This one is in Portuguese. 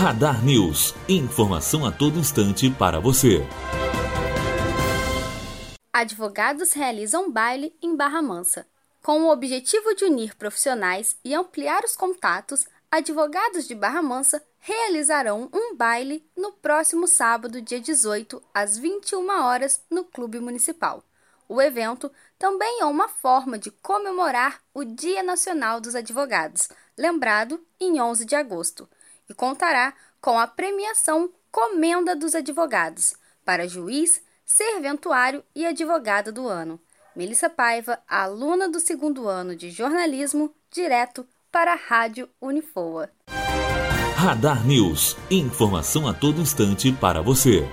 Radar News. Informação a todo instante para você. Advogados realizam baile em Barra Mansa. Com o objetivo de unir profissionais e ampliar os contatos, advogados de Barra Mansa realizarão um baile no próximo sábado, dia 18, às 21 horas, no Clube Municipal. O evento também é uma forma de comemorar o Dia Nacional dos Advogados, lembrado em 11 de agosto, e contará com a premiação Comenda dos Advogados para juiz, serventuário e advogado do ano. Melissa Paiva, aluna do segundo ano de jornalismo, direto para a Rádio Unifoa. Radar News. Informação a todo instante para você.